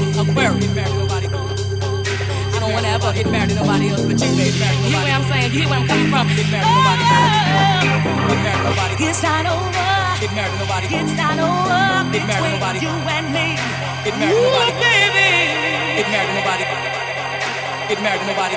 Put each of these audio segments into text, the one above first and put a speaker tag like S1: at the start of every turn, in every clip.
S1: this Aquarius. I don't wanna ever get married to nobody else but you, baby. You hear what I'm saying? You hear where I'm coming from? Get married to nobody else. Get married to nobody.
S2: It's not over.
S1: Get married to nobody.
S2: It's not over
S1: Get married to nobody.
S2: you and me.
S1: Get married to nobody.
S2: Baby.
S1: Get married to nobody. Get married to nobody.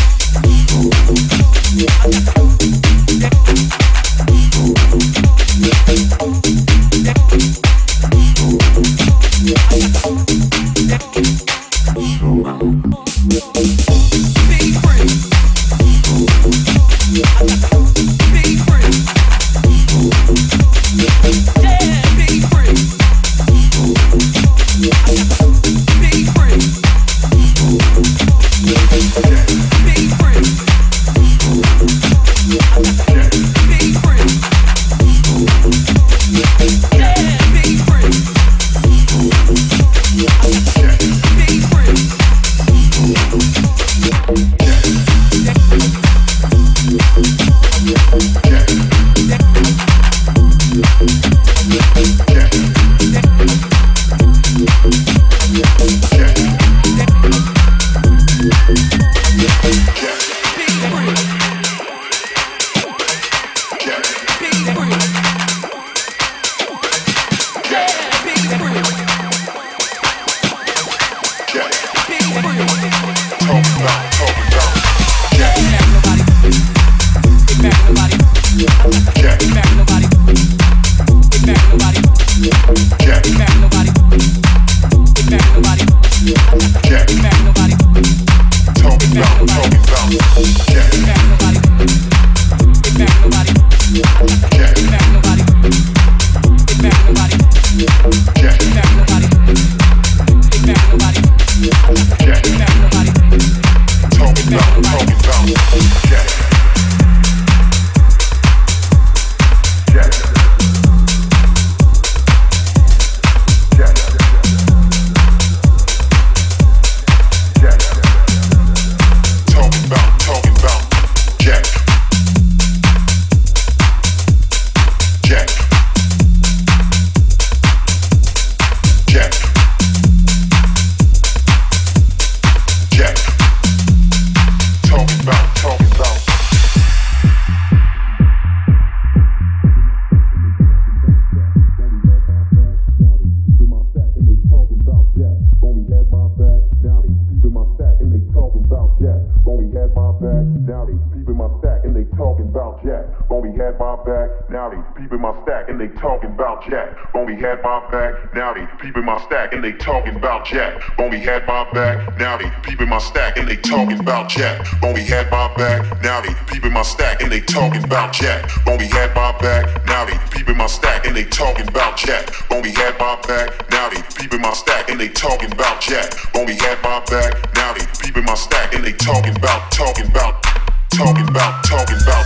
S3: had my back, now they peeping my stack and they talking about Jack. Only had my back, now they peeping my stack and they talking about Jack. Only had my back, now they peeping my stack and they talking about Jack. Only had my back, now they peeping my stack and they talking about Jack. Only had my back, now they peeping my stack and they talking about Jack. Only had my back, now they peeping my stack and they talking about, talking about, talking about, talking about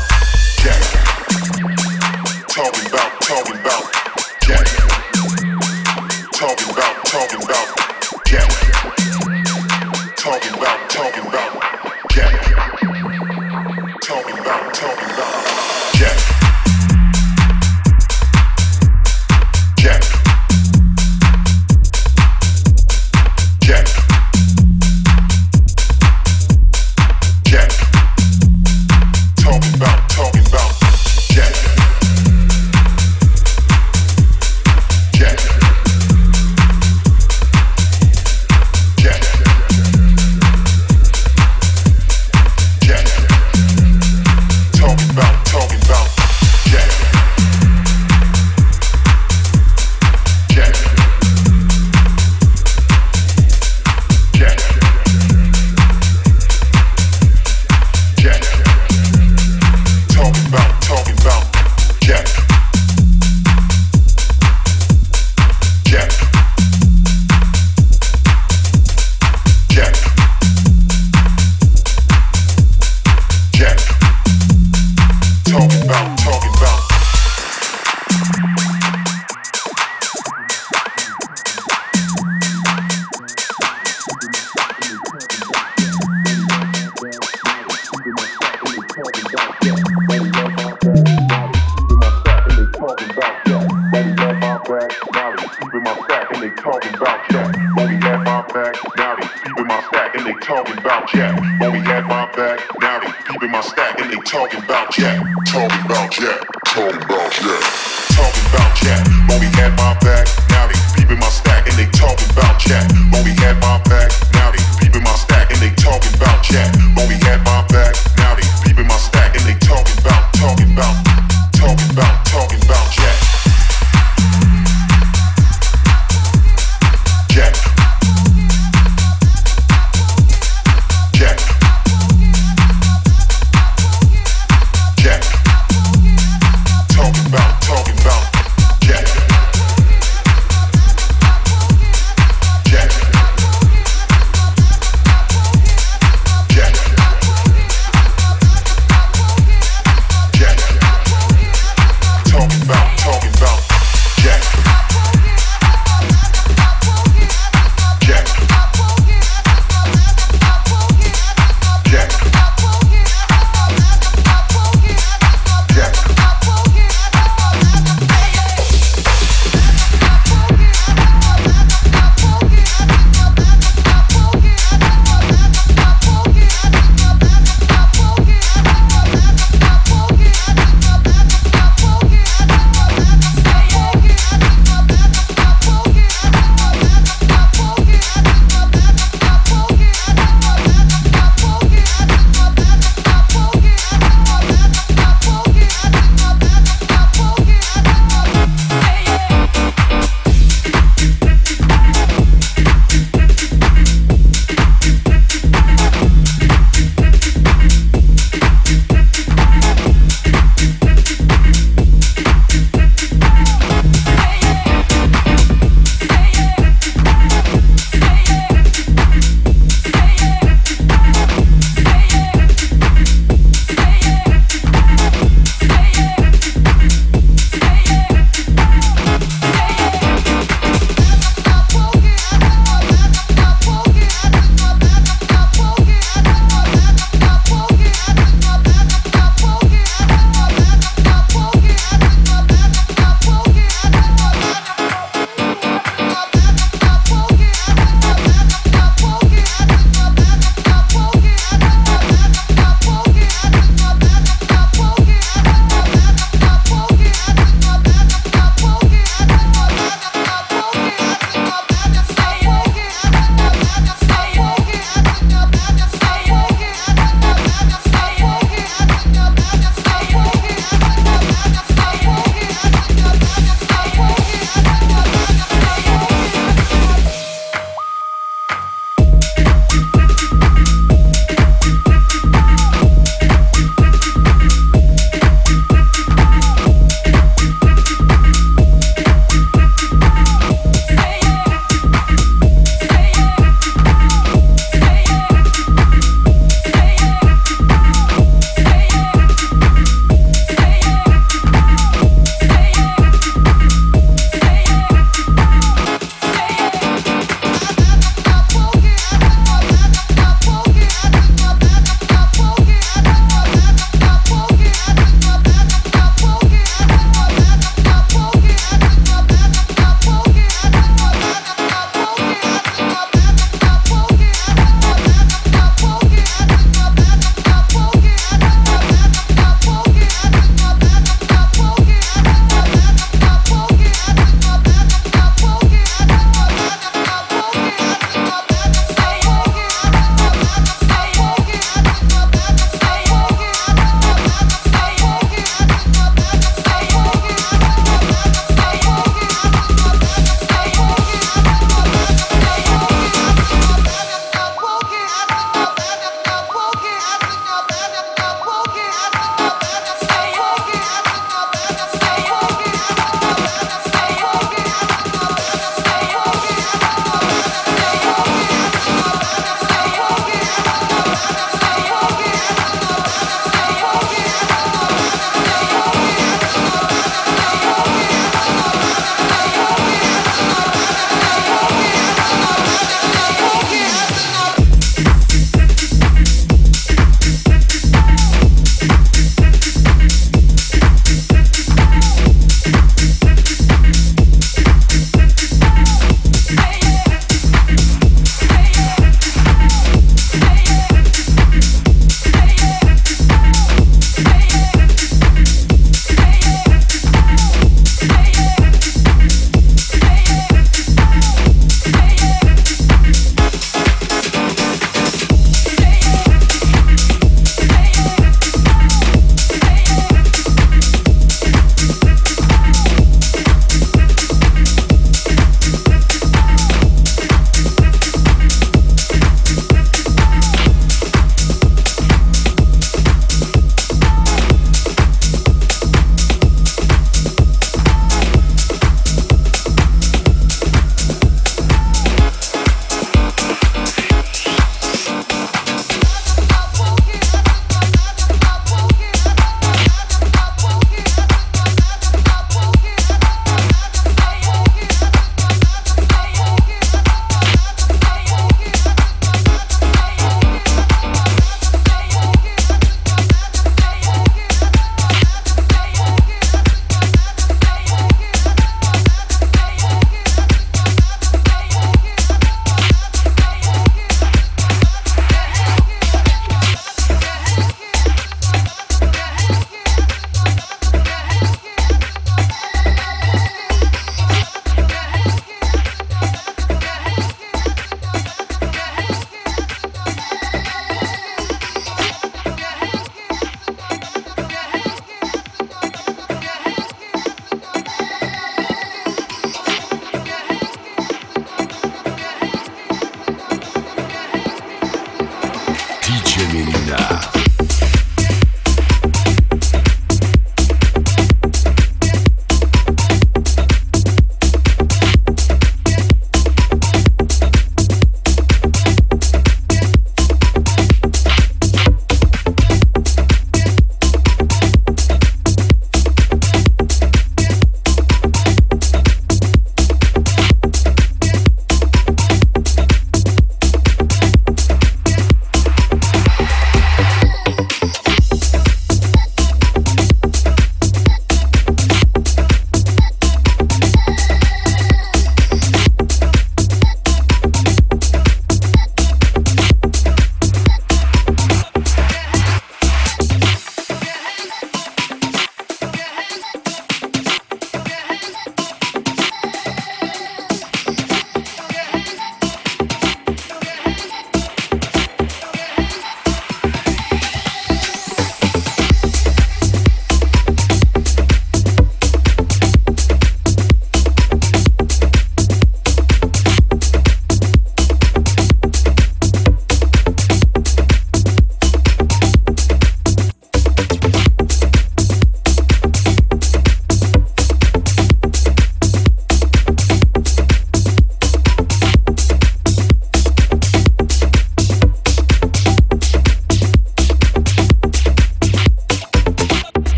S3: Jack. Talking about, talking about Jack. Talking about, talking about Jack.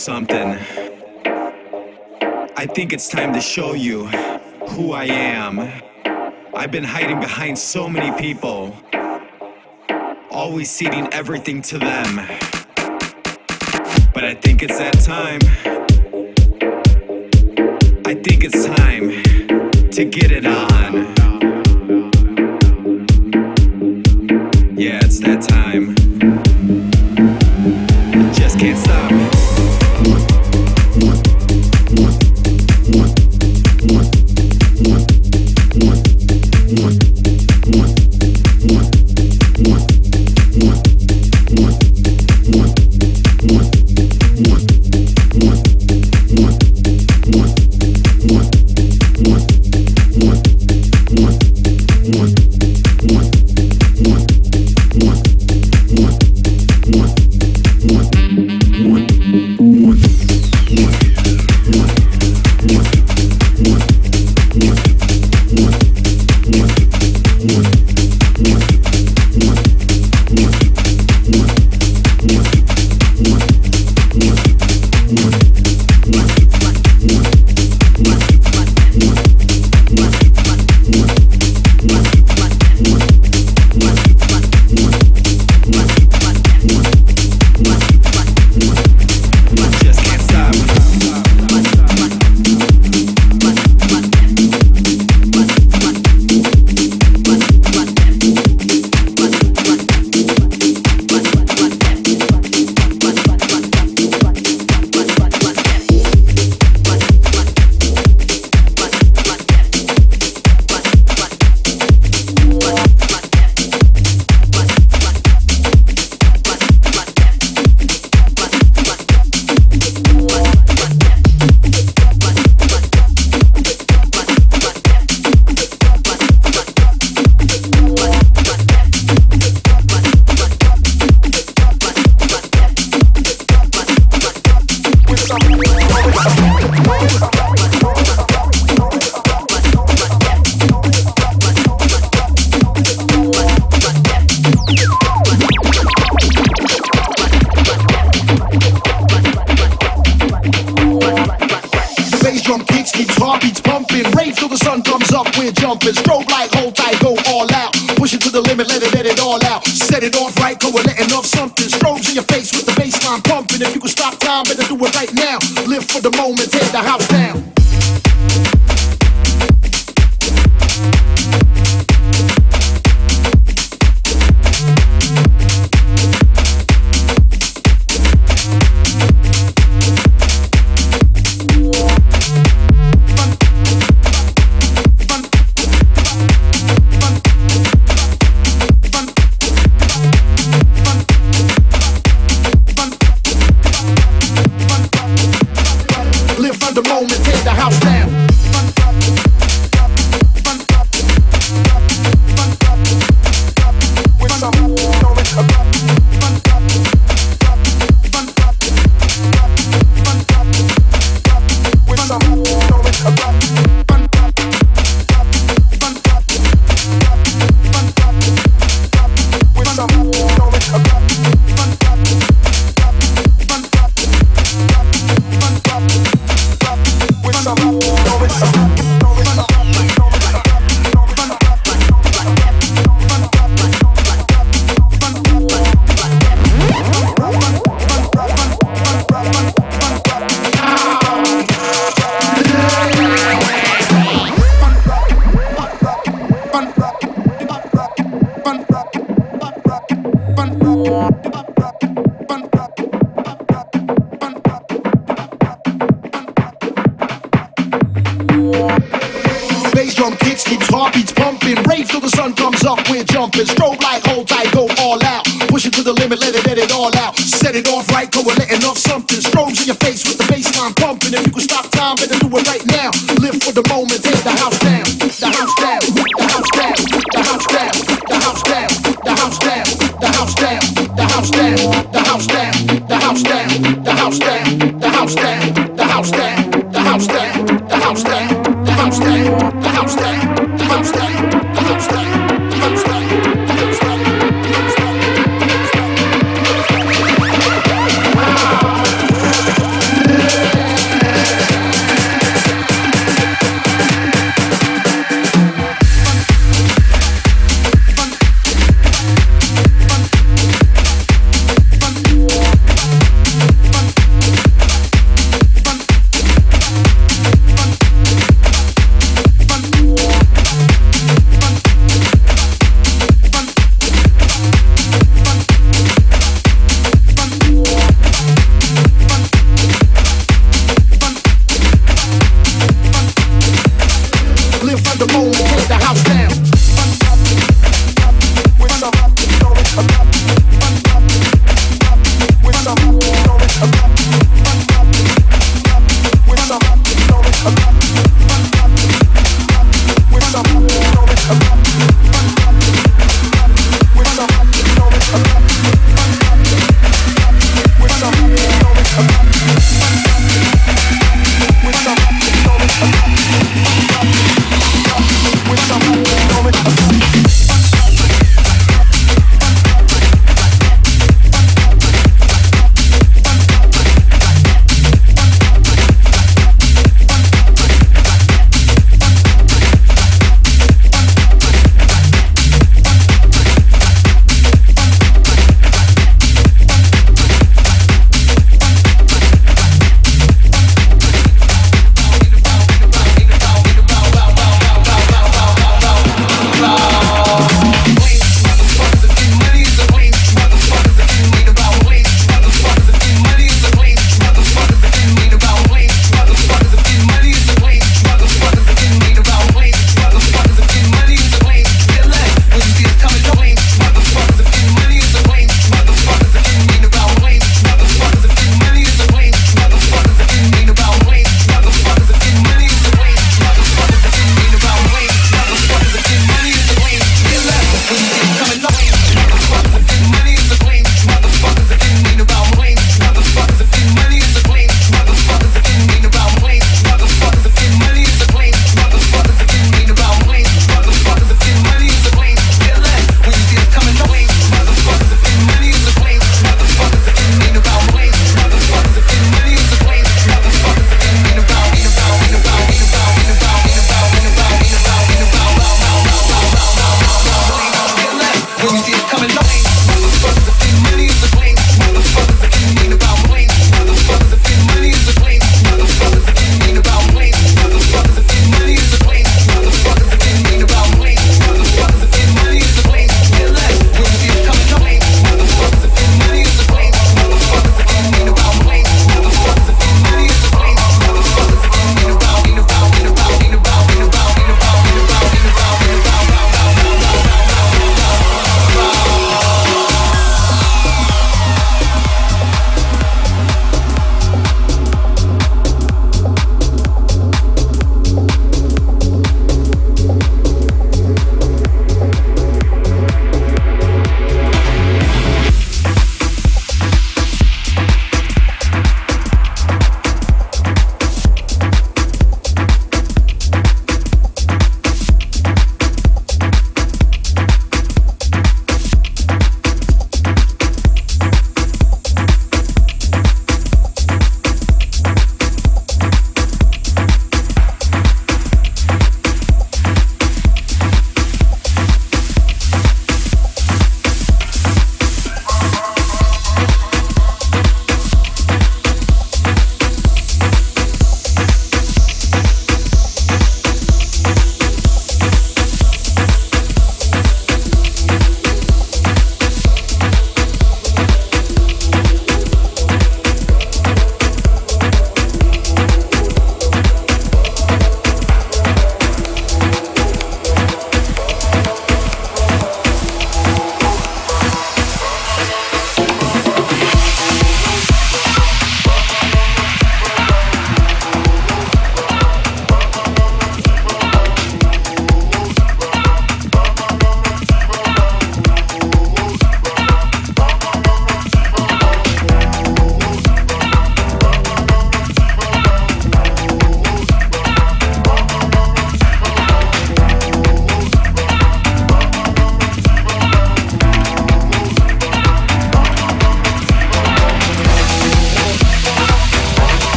S2: something. I think it's time to show you who I am. I've been hiding behind so many people, always ceding everything to them. But I think it's that time. I think it's time to get it on.